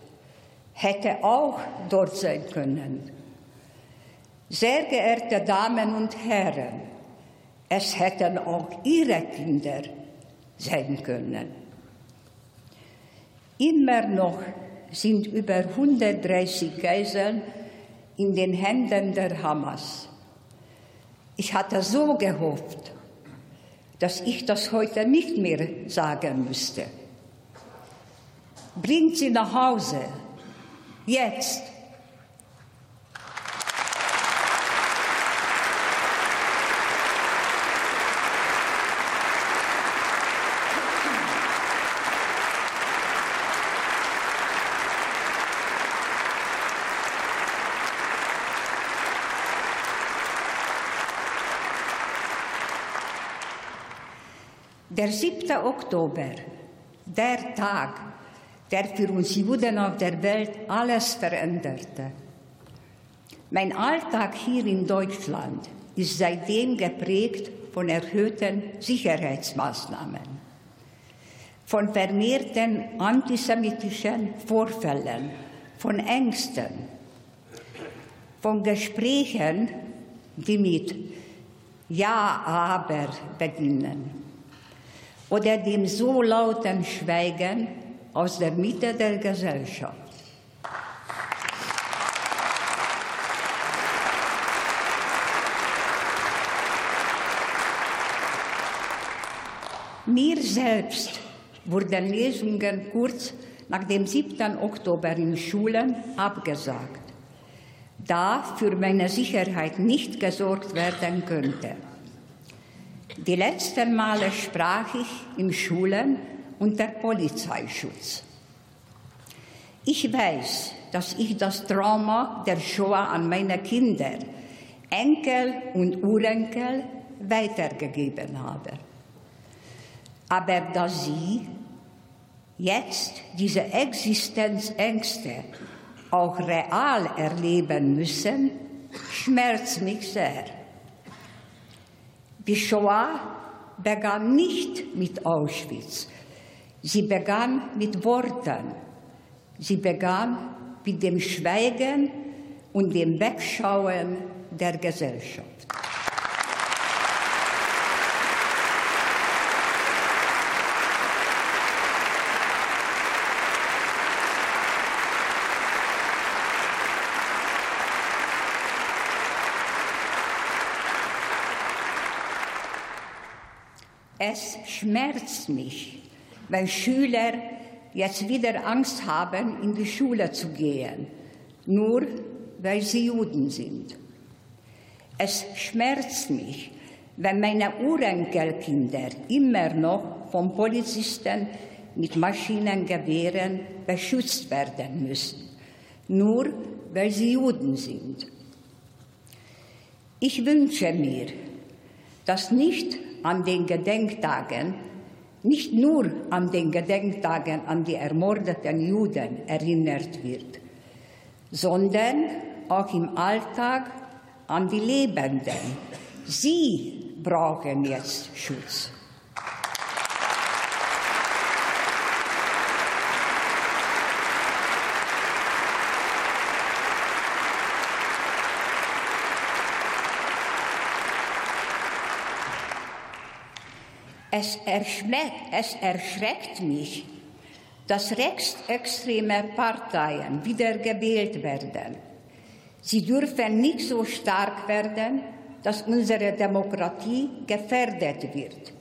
hätte auch dort sein können. Sehr geehrte Damen und Herren, es hätten auch ihre Kinder sein können. Immer noch sind über 130 Geiseln in den Händen der Hamas. Ich hatte so gehofft, dass ich das heute nicht mehr sagen müsste. Bringt sie nach Hause, jetzt. Der 7. Oktober, der Tag, der für uns Juden auf der Welt alles veränderte. Mein Alltag hier in Deutschland ist seitdem geprägt von erhöhten Sicherheitsmaßnahmen, von vermehrten antisemitischen Vorfällen, von Ängsten, von Gesprächen, die mit Ja, aber beginnen oder dem so lauten Schweigen aus der Mitte der Gesellschaft. Mir selbst wurden Lesungen kurz nach dem 7. Oktober in Schulen abgesagt, da für meine Sicherheit nicht gesorgt werden könnte. Die letzten Male sprach ich in Schulen unter Polizeischutz. Ich weiß, dass ich das Trauma der Shoah an meine Kinder, Enkel und Urenkel weitergegeben habe. Aber dass sie jetzt diese Existenzängste auch real erleben müssen, schmerzt mich sehr. Die Shoah begann nicht mit Auschwitz. Sie begann mit Worten. Sie begann mit dem Schweigen und dem Wegschauen der Gesellschaft. Es schmerzt mich, wenn Schüler jetzt wieder Angst haben, in die Schule zu gehen, nur weil sie Juden sind. Es schmerzt mich, wenn meine Urenkelkinder immer noch von Polizisten mit Maschinengewehren beschützt werden müssen, nur weil sie Juden sind. Ich wünsche mir, dass nicht an den Gedenktagen, nicht nur an den Gedenktagen an die ermordeten Juden erinnert wird, sondern auch im Alltag an die Lebenden. Sie brauchen jetzt Schutz. Es es erschreckt mich, dass rechtsextreme Parteien wiedergewählt werden. Sie dürfen nicht so stark werden, dass unsere Demokratie gefährdet wird.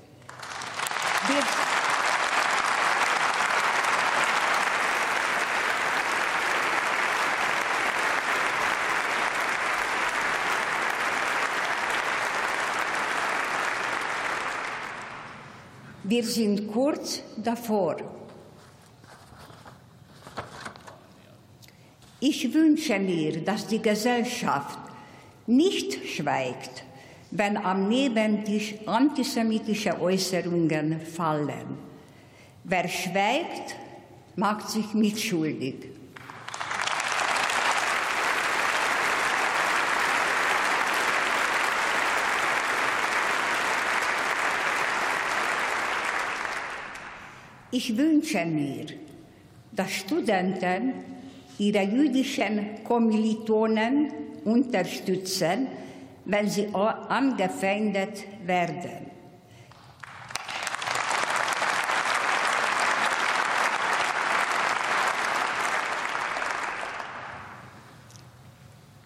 Wir Wir sind kurz davor. Ich wünsche mir, dass die Gesellschaft nicht schweigt, wenn am Nebentisch antisemitische Äußerungen fallen. Wer schweigt, macht sich mitschuldig. Ich wünsche mir, dass Studenten ihre jüdischen Kommilitonen unterstützen, wenn sie angefeindet werden.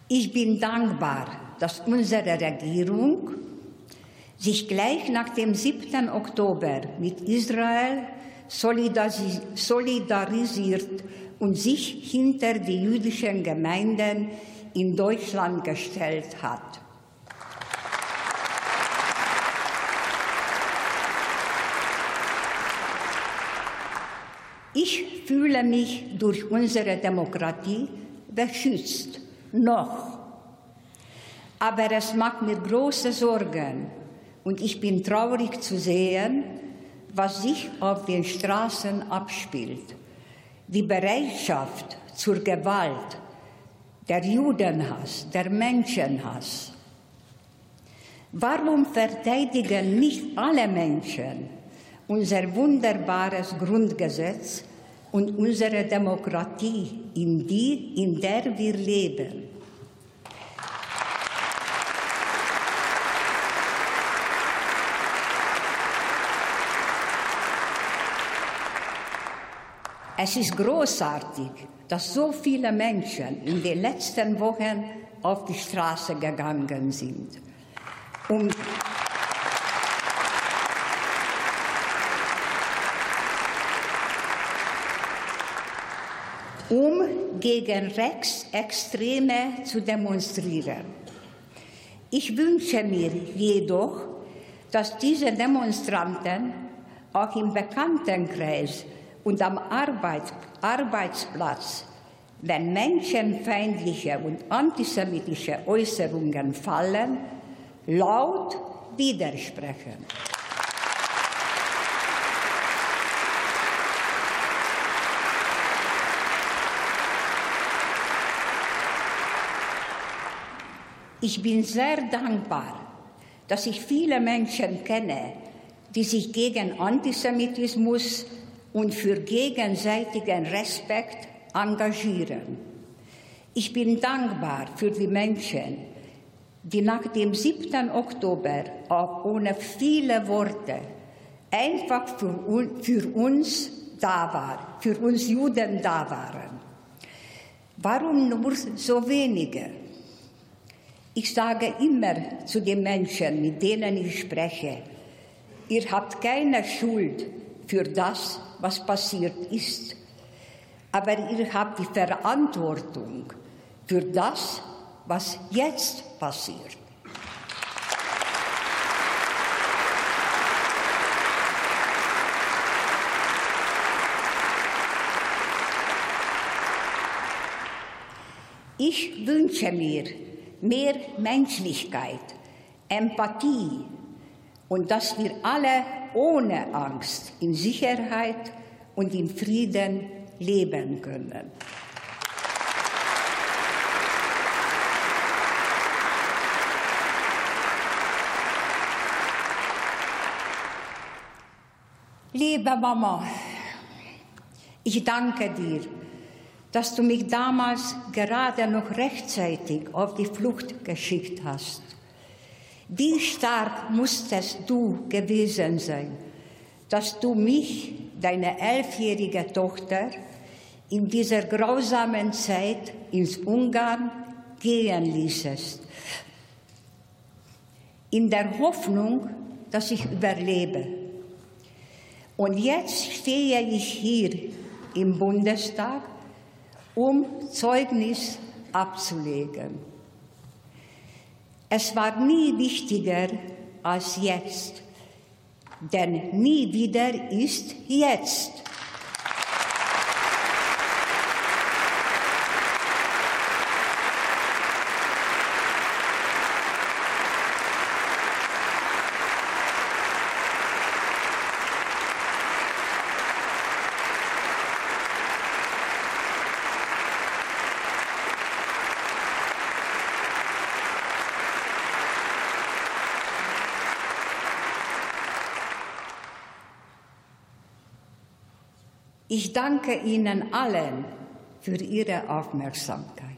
Ich bin dankbar, dass unsere Regierung sich gleich nach dem 7. Oktober mit Israel solidarisiert und sich hinter die jüdischen Gemeinden in Deutschland gestellt hat. Ich fühle mich durch unsere Demokratie beschützt, noch. Aber es macht mir große Sorgen und ich bin traurig zu sehen, was sich auf den Straßen abspielt. Die Bereitschaft zur Gewalt, der Judenhass, der Menschenhass. Warum verteidigen nicht alle Menschen unser wunderbares Grundgesetz und unsere Demokratie, in, die, in der wir leben? Es ist großartig, dass so viele Menschen in den letzten Wochen auf die Straße gegangen sind, um um gegen Rechtsextreme zu demonstrieren. Ich wünsche mir jedoch, dass diese Demonstranten auch im Bekanntenkreis und am Arbeit, Arbeitsplatz, wenn menschenfeindliche und antisemitische Äußerungen fallen, laut widersprechen. Ich bin sehr dankbar, dass ich viele Menschen kenne, die sich gegen Antisemitismus und für gegenseitigen Respekt engagieren. Ich bin dankbar für die Menschen, die nach dem 7. Oktober auch ohne viele Worte einfach für, für uns da war, für uns Juden da waren. Warum nur so wenige? Ich sage immer zu den Menschen, mit denen ich spreche, ihr habt keine Schuld für das, was passiert ist. Aber ihr habt die Verantwortung für das, was jetzt passiert. Ich wünsche mir mehr Menschlichkeit, Empathie und dass wir alle ohne Angst in Sicherheit und in Frieden leben können. Liebe Mama, ich danke dir, dass du mich damals gerade noch rechtzeitig auf die Flucht geschickt hast. Wie stark musstest du gewesen sein, dass du mich, deine elfjährige Tochter, in dieser grausamen Zeit ins Ungarn gehen ließest, in der Hoffnung, dass ich überlebe. Und jetzt stehe ich hier im Bundestag, um Zeugnis abzulegen. Es war nie wichtiger als jetzt, denn nie wieder ist jetzt. Ich danke Ihnen allen für Ihre Aufmerksamkeit.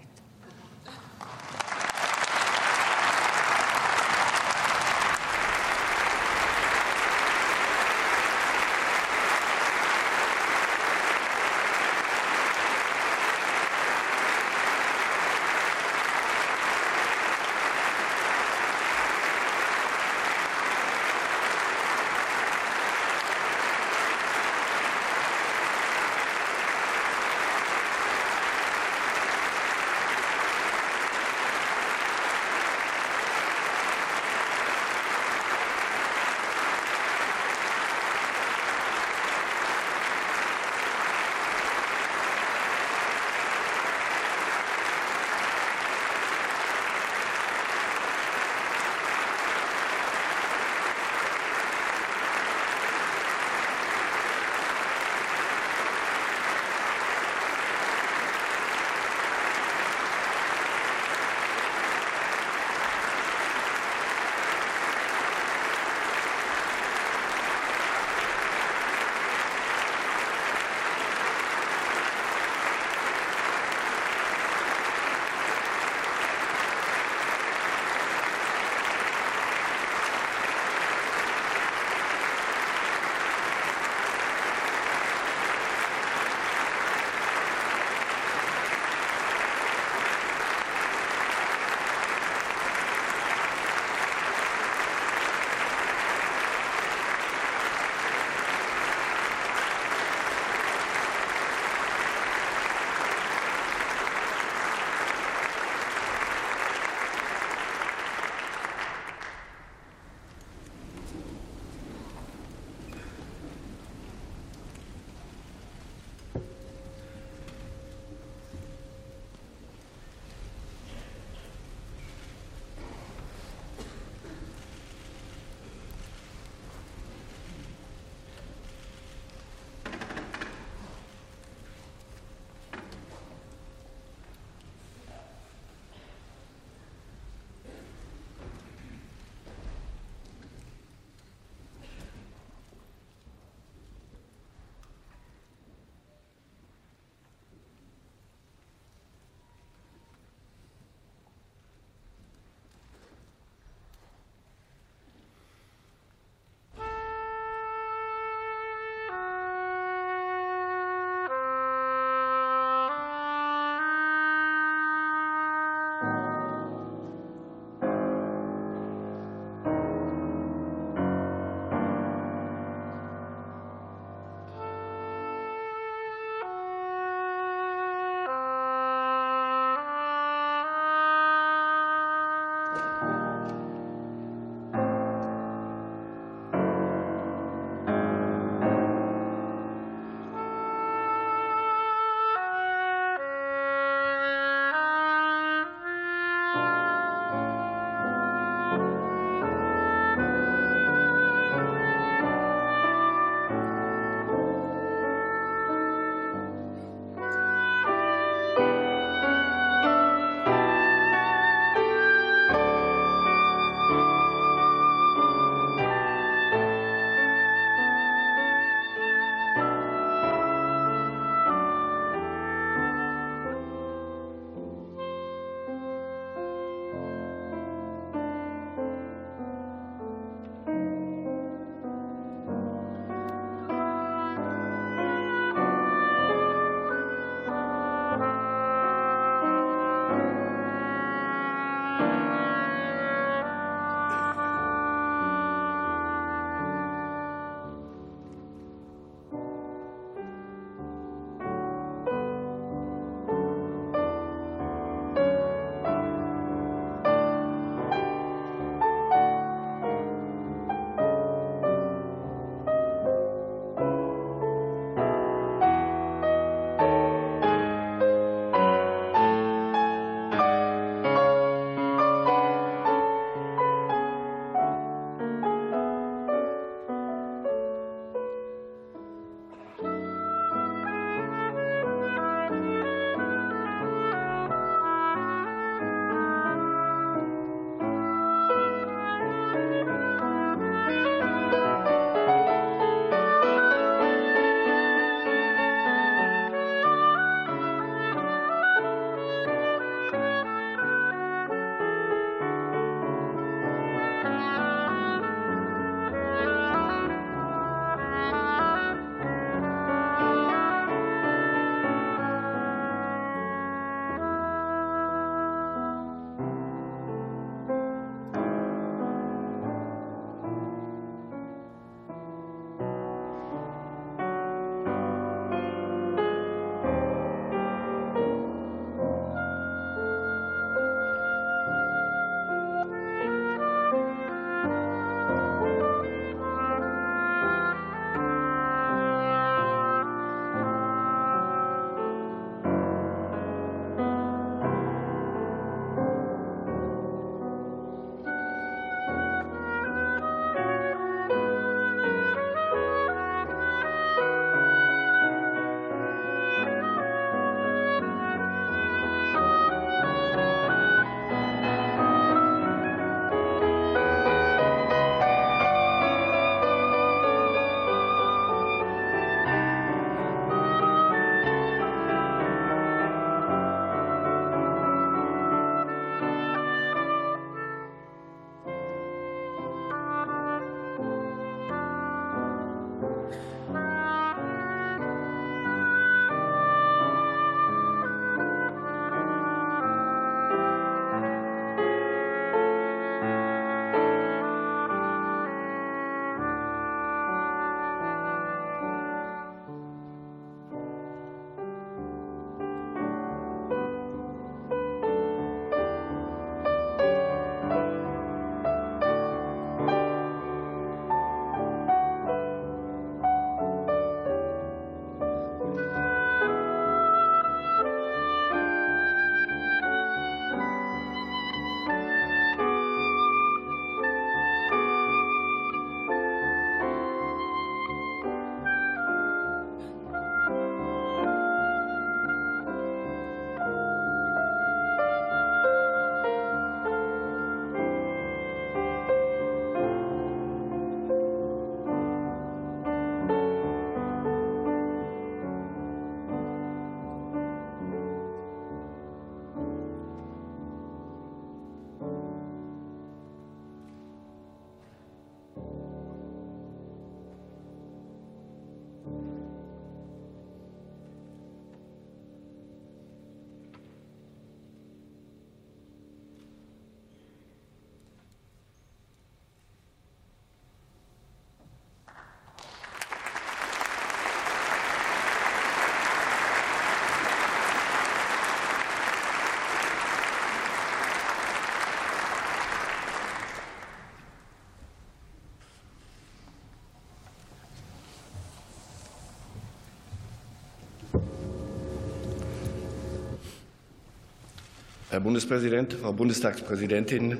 Herr Bundespräsident, Frau Bundestagspräsidentin,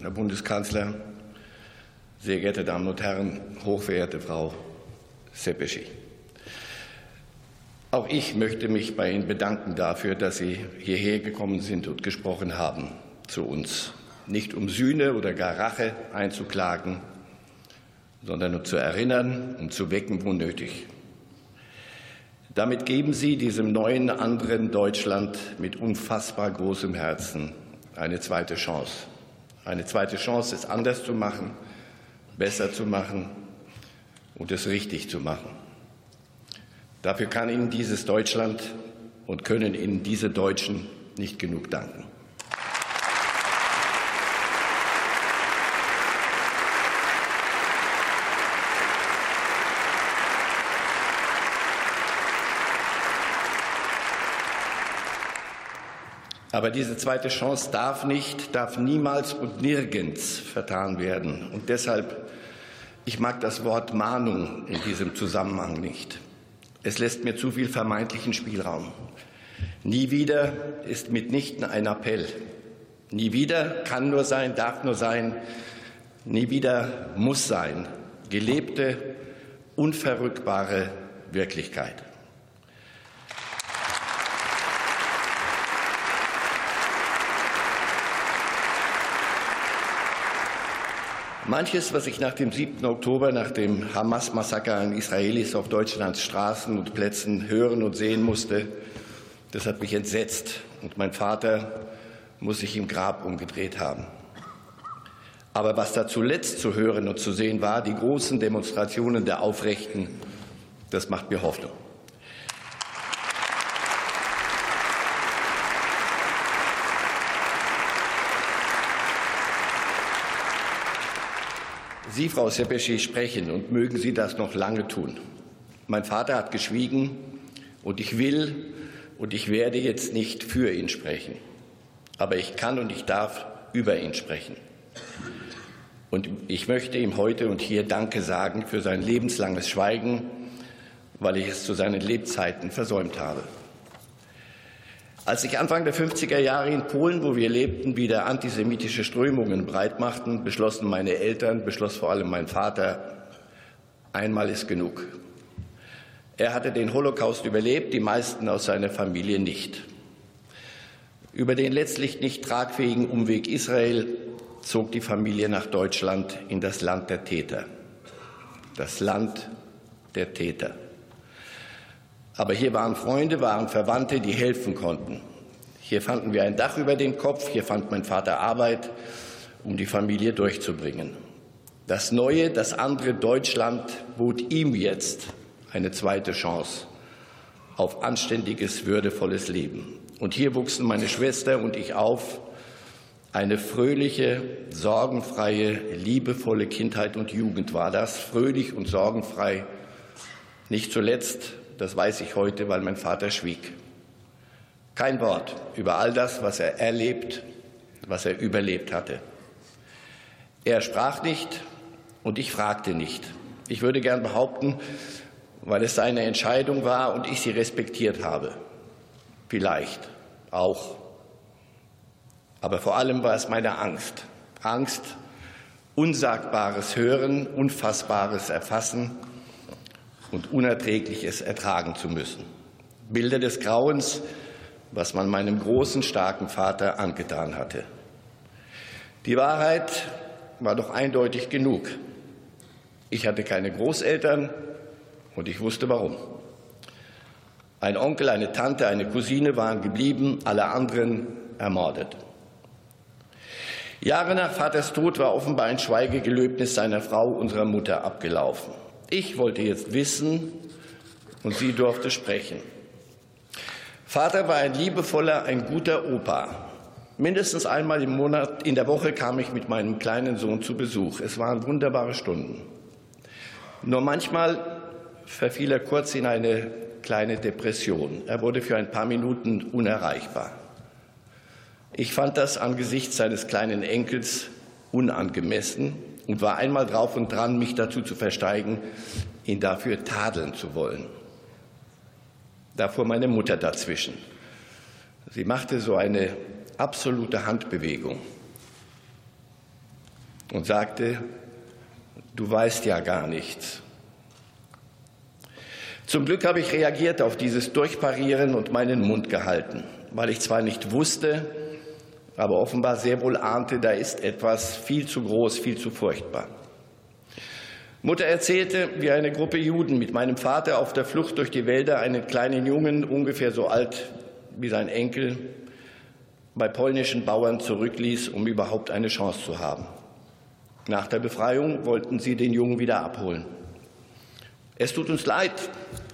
Herr Bundeskanzler, sehr geehrte Damen und Herren, hochverehrte Frau Sepeschi. Auch ich möchte mich bei Ihnen bedanken dafür, dass Sie hierher gekommen sind und gesprochen haben zu uns. Nicht um Sühne oder gar Rache einzuklagen, sondern um zu erinnern und zu wecken, wo nötig. Damit geben Sie diesem neuen, anderen Deutschland mit unfassbar großem Herzen eine zweite Chance. Eine zweite Chance, es anders zu machen, besser zu machen und es richtig zu machen. Dafür kann Ihnen dieses Deutschland und können Ihnen diese Deutschen nicht genug danken. Aber diese zweite Chance darf nicht, darf niemals und nirgends vertan werden. Und deshalb, ich mag das Wort Mahnung in diesem Zusammenhang nicht. Es lässt mir zu viel vermeintlichen Spielraum. Nie wieder ist mitnichten ein Appell. Nie wieder kann nur sein, darf nur sein. Nie wieder muss sein. Gelebte, unverrückbare Wirklichkeit. Manches, was ich nach dem 7. Oktober, nach dem Hamas-Massaker an Israelis auf Deutschlands Straßen und Plätzen hören und sehen musste, das hat mich entsetzt. Und mein Vater muss sich im Grab umgedreht haben. Aber was da zuletzt zu hören und zu sehen war, die großen Demonstrationen der Aufrechten, das macht mir Hoffnung. Sie, Frau Sepeschi, sprechen und mögen Sie das noch lange tun. Mein Vater hat geschwiegen und ich will und ich werde jetzt nicht für ihn sprechen. Aber ich kann und ich darf über ihn sprechen. Und ich möchte ihm heute und hier Danke sagen für sein lebenslanges Schweigen, weil ich es zu seinen Lebzeiten versäumt habe. Als sich Anfang der 50er Jahre in Polen, wo wir lebten, wieder antisemitische Strömungen breitmachten, beschlossen meine Eltern, beschloss vor allem mein Vater, einmal ist genug. Er hatte den Holocaust überlebt, die meisten aus seiner Familie nicht. Über den letztlich nicht tragfähigen Umweg Israel zog die Familie nach Deutschland in das Land der Täter. Das Land der Täter. Aber hier waren Freunde, waren Verwandte, die helfen konnten. Hier fanden wir ein Dach über dem Kopf, hier fand mein Vater Arbeit, um die Familie durchzubringen. Das neue, das andere Deutschland bot ihm jetzt eine zweite Chance auf anständiges, würdevolles Leben. Und hier wuchsen meine Schwester und ich auf. Eine fröhliche, sorgenfreie, liebevolle Kindheit und Jugend war das, fröhlich und sorgenfrei, nicht zuletzt das weiß ich heute, weil mein Vater schwieg. Kein Wort über all das, was er erlebt, was er überlebt hatte. Er sprach nicht und ich fragte nicht. Ich würde gern behaupten, weil es seine Entscheidung war und ich sie respektiert habe. Vielleicht auch. Aber vor allem war es meine Angst. Angst, Unsagbares hören, Unfassbares erfassen und Unerträgliches ertragen zu müssen. Bilder des Grauens, was man meinem großen, starken Vater angetan hatte. Die Wahrheit war doch eindeutig genug. Ich hatte keine Großeltern und ich wusste warum. Ein Onkel, eine Tante, eine Cousine waren geblieben, alle anderen ermordet. Jahre nach Vaters Tod war offenbar ein Schweigegelöbnis seiner Frau, unserer Mutter, abgelaufen. Ich wollte jetzt wissen und sie durfte sprechen. Vater war ein liebevoller, ein guter Opa. Mindestens einmal im Monat, in der Woche kam ich mit meinem kleinen Sohn zu Besuch. Es waren wunderbare Stunden. Nur manchmal verfiel er kurz in eine kleine Depression. Er wurde für ein paar Minuten unerreichbar. Ich fand das angesichts seines kleinen Enkels unangemessen und war einmal drauf und dran, mich dazu zu versteigen, ihn dafür tadeln zu wollen. Da fuhr meine Mutter dazwischen. Sie machte so eine absolute Handbewegung und sagte, du weißt ja gar nichts. Zum Glück habe ich reagiert auf dieses Durchparieren und meinen Mund gehalten, weil ich zwar nicht wusste, aber offenbar sehr wohl ahnte, da ist etwas viel zu groß, viel zu furchtbar. Mutter erzählte, wie eine Gruppe Juden mit meinem Vater auf der Flucht durch die Wälder einen kleinen Jungen, ungefähr so alt wie sein Enkel, bei polnischen Bauern zurückließ, um überhaupt eine Chance zu haben. Nach der Befreiung wollten sie den Jungen wieder abholen. Es tut uns leid,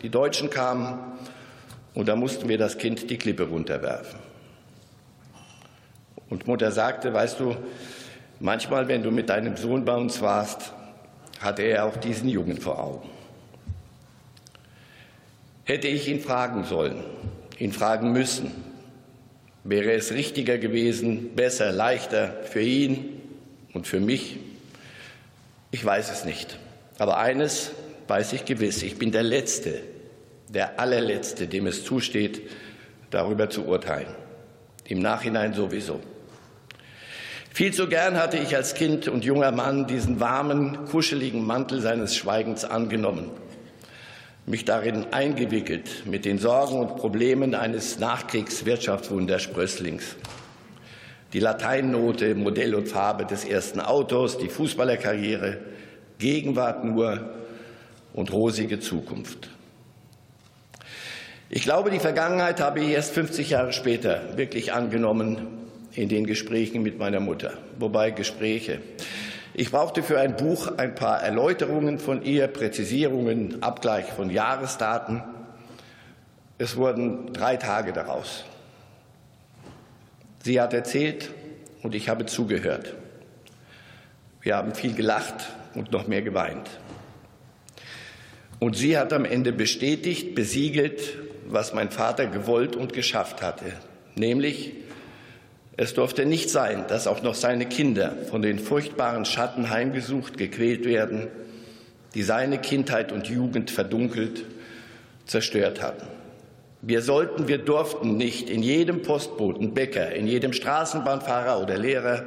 die Deutschen kamen und da mussten wir das Kind die Klippe runterwerfen. Und Mutter sagte, weißt du, manchmal, wenn du mit deinem Sohn bei uns warst, hatte er auch diesen Jungen vor Augen. Hätte ich ihn fragen sollen, ihn fragen müssen, wäre es richtiger gewesen, besser, leichter für ihn und für mich? Ich weiß es nicht. Aber eines weiß ich gewiss, ich bin der Letzte, der allerletzte, dem es zusteht, darüber zu urteilen. Im Nachhinein sowieso. Viel zu gern hatte ich als Kind und junger Mann diesen warmen, kuscheligen Mantel seines Schweigens angenommen, mich darin eingewickelt mit den Sorgen und Problemen eines Nachkriegswirtschaftswundersprösslings. Die Lateinnote, Modell und Farbe des ersten Autos, die Fußballerkarriere, Gegenwart nur und rosige Zukunft. Ich glaube, die Vergangenheit habe ich erst 50 Jahre später wirklich angenommen in den Gesprächen mit meiner Mutter. Wobei Gespräche. Ich brauchte für ein Buch ein paar Erläuterungen von ihr, Präzisierungen, Abgleich von Jahresdaten. Es wurden drei Tage daraus. Sie hat erzählt und ich habe zugehört. Wir haben viel gelacht und noch mehr geweint. Und sie hat am Ende bestätigt, besiegelt, was mein Vater gewollt und geschafft hatte, nämlich es durfte nicht sein, dass auch noch seine Kinder von den furchtbaren Schatten heimgesucht, gequält werden, die seine Kindheit und Jugend verdunkelt, zerstört hatten. Wir sollten, wir durften nicht in jedem Postboten, Bäcker, in jedem Straßenbahnfahrer oder Lehrer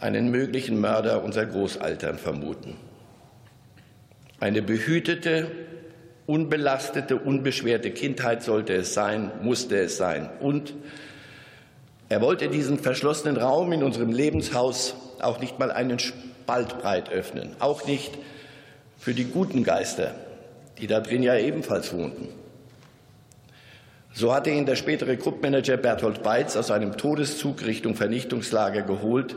einen möglichen Mörder unserer Großeltern vermuten. Eine behütete, unbelastete, unbeschwerte Kindheit sollte es sein, musste es sein. Und er wollte diesen verschlossenen Raum in unserem Lebenshaus auch nicht mal einen Spalt breit öffnen, auch nicht für die guten Geister, die da drin ja ebenfalls wohnten. So hatte ihn der spätere Gruppmanager Berthold Beitz aus einem Todeszug Richtung Vernichtungslager geholt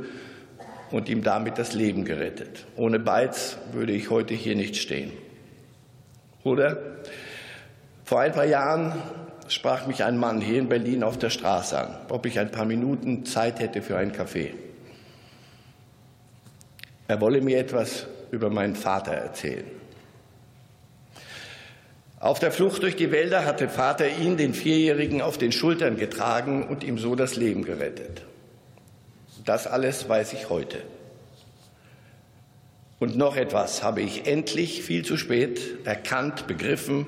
und ihm damit das Leben gerettet. Ohne Beitz würde ich heute hier nicht stehen. Oder? Vor ein paar Jahren sprach mich ein Mann hier in Berlin auf der Straße an, ob ich ein paar Minuten Zeit hätte für einen Kaffee. Er wolle mir etwas über meinen Vater erzählen. Auf der Flucht durch die Wälder hatte Vater ihn, den Vierjährigen, auf den Schultern getragen und ihm so das Leben gerettet. Das alles weiß ich heute. Und noch etwas habe ich endlich viel zu spät erkannt, begriffen.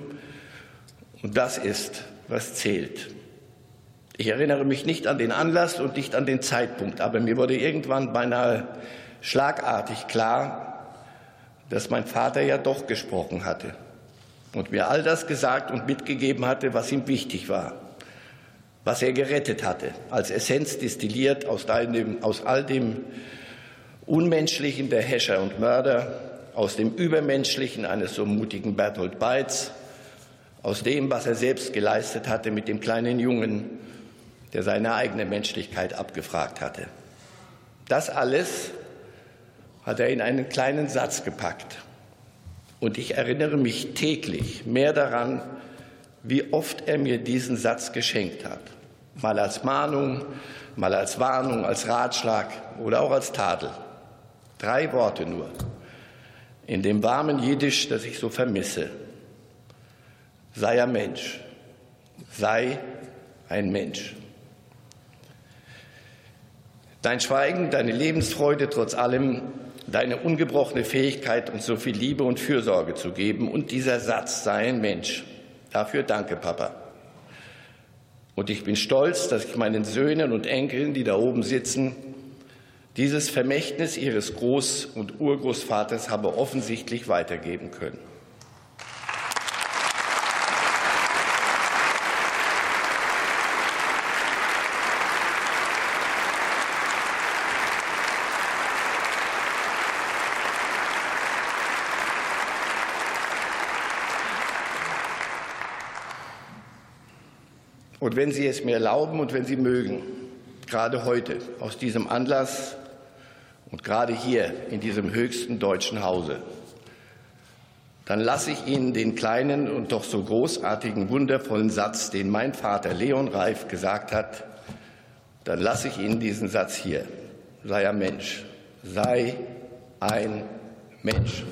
Und das ist, was zählt. Ich erinnere mich nicht an den Anlass und nicht an den Zeitpunkt, aber mir wurde irgendwann beinahe schlagartig klar, dass mein Vater ja doch gesprochen hatte und mir all das gesagt und mitgegeben hatte, was ihm wichtig war, was er gerettet hatte, als Essenz destilliert aus, dem, aus all dem Unmenschlichen der Häscher und Mörder, aus dem Übermenschlichen eines so mutigen Bertolt Beitz, aus dem, was er selbst geleistet hatte mit dem kleinen Jungen, der seine eigene Menschlichkeit abgefragt hatte. Das alles hat er in einen kleinen Satz gepackt. Und ich erinnere mich täglich mehr daran, wie oft er mir diesen Satz geschenkt hat. Mal als Mahnung, mal als Warnung, als Ratschlag oder auch als Tadel. Drei Worte nur. In dem warmen Jiddisch, das ich so vermisse sei ein Mensch. Sei ein Mensch. Dein Schweigen, deine Lebensfreude trotz allem, deine ungebrochene Fähigkeit, uns so viel Liebe und Fürsorge zu geben und dieser Satz, sei ein Mensch. Dafür danke, Papa. Und ich bin stolz, dass ich meinen Söhnen und Enkeln, die da oben sitzen, dieses Vermächtnis ihres Groß- und Urgroßvaters habe offensichtlich weitergeben können. Und wenn Sie es mir erlauben und wenn Sie mögen, gerade heute aus diesem Anlass und gerade hier in diesem höchsten deutschen Hause, dann lasse ich Ihnen den kleinen und doch so großartigen, wundervollen Satz, den mein Vater Leon Reif gesagt hat, dann lasse ich Ihnen diesen Satz hier. Sei ein Mensch. Sei ein Mensch.